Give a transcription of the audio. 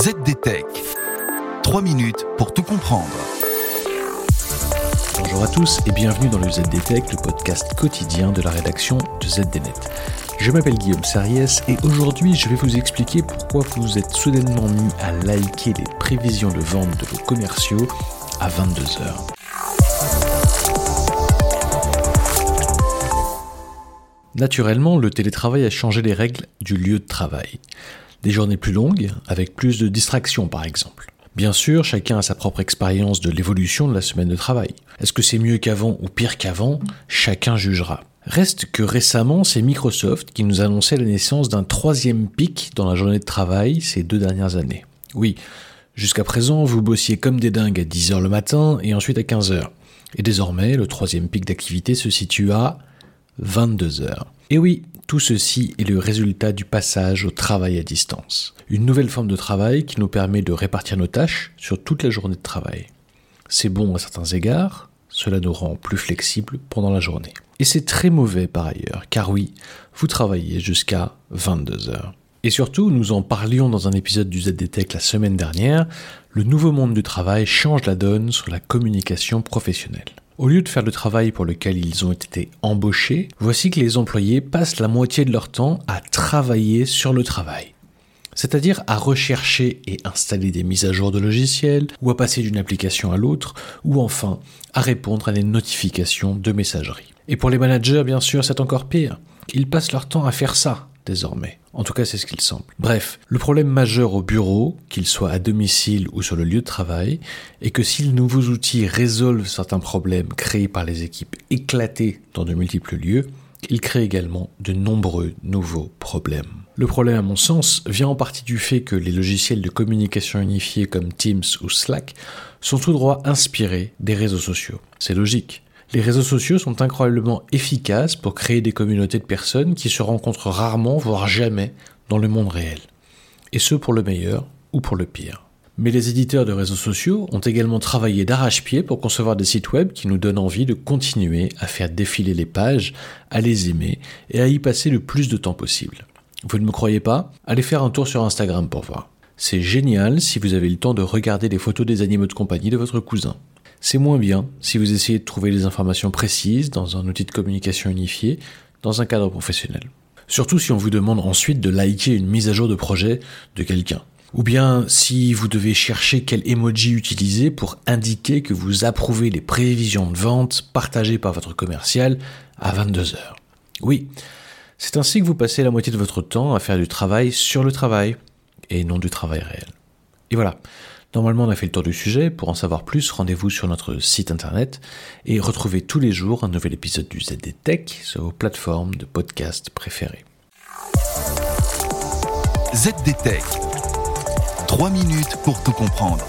ZDTech. 3 minutes pour tout comprendre. Bonjour à tous et bienvenue dans le ZDTech, le podcast quotidien de la rédaction de ZDNet. Je m'appelle Guillaume Sariès et aujourd'hui je vais vous expliquer pourquoi vous êtes soudainement mis à liker les prévisions de vente de vos commerciaux à 22h. Naturellement, le télétravail a changé les règles du lieu de travail. Des journées plus longues, avec plus de distractions par exemple. Bien sûr, chacun a sa propre expérience de l'évolution de la semaine de travail. Est-ce que c'est mieux qu'avant ou pire qu'avant? Chacun jugera. Reste que récemment, c'est Microsoft qui nous annonçait la naissance d'un troisième pic dans la journée de travail ces deux dernières années. Oui, jusqu'à présent, vous bossiez comme des dingues à 10h le matin et ensuite à 15h. Et désormais, le troisième pic d'activité se situe à 22h. Et oui, tout ceci est le résultat du passage au travail à distance. Une nouvelle forme de travail qui nous permet de répartir nos tâches sur toute la journée de travail. C'est bon à certains égards, cela nous rend plus flexibles pendant la journée. Et c'est très mauvais par ailleurs, car oui, vous travaillez jusqu'à 22 heures. Et surtout, nous en parlions dans un épisode du ZDTech la semaine dernière, le nouveau monde du travail change la donne sur la communication professionnelle. Au lieu de faire le travail pour lequel ils ont été embauchés, voici que les employés passent la moitié de leur temps à travailler sur le travail. C'est-à-dire à rechercher et installer des mises à jour de logiciels, ou à passer d'une application à l'autre, ou enfin à répondre à des notifications de messagerie. Et pour les managers, bien sûr, c'est encore pire. Ils passent leur temps à faire ça, désormais. En tout cas, c'est ce qu'il semble. Bref, le problème majeur au bureau, qu'il soit à domicile ou sur le lieu de travail, est que si les nouveaux outils résolvent certains problèmes créés par les équipes éclatées dans de multiples lieux, ils créent également de nombreux nouveaux problèmes. Le problème, à mon sens, vient en partie du fait que les logiciels de communication unifiés comme Teams ou Slack sont tout droit inspirés des réseaux sociaux. C'est logique. Les réseaux sociaux sont incroyablement efficaces pour créer des communautés de personnes qui se rencontrent rarement, voire jamais, dans le monde réel. Et ce pour le meilleur ou pour le pire. Mais les éditeurs de réseaux sociaux ont également travaillé d'arrache-pied pour concevoir des sites web qui nous donnent envie de continuer à faire défiler les pages, à les aimer et à y passer le plus de temps possible. Vous ne me croyez pas? Allez faire un tour sur Instagram pour voir. C'est génial si vous avez le temps de regarder les photos des animaux de compagnie de votre cousin. C'est moins bien si vous essayez de trouver des informations précises dans un outil de communication unifié, dans un cadre professionnel. Surtout si on vous demande ensuite de liker une mise à jour de projet de quelqu'un. Ou bien si vous devez chercher quel emoji utiliser pour indiquer que vous approuvez les prévisions de vente partagées par votre commercial à 22 heures. Oui, c'est ainsi que vous passez la moitié de votre temps à faire du travail sur le travail et non du travail réel. Et voilà. Normalement, on a fait le tour du sujet. Pour en savoir plus, rendez-vous sur notre site internet et retrouvez tous les jours un nouvel épisode du ZD Tech sur vos plateformes de podcast préférées. ZDTech. 3 minutes pour tout comprendre.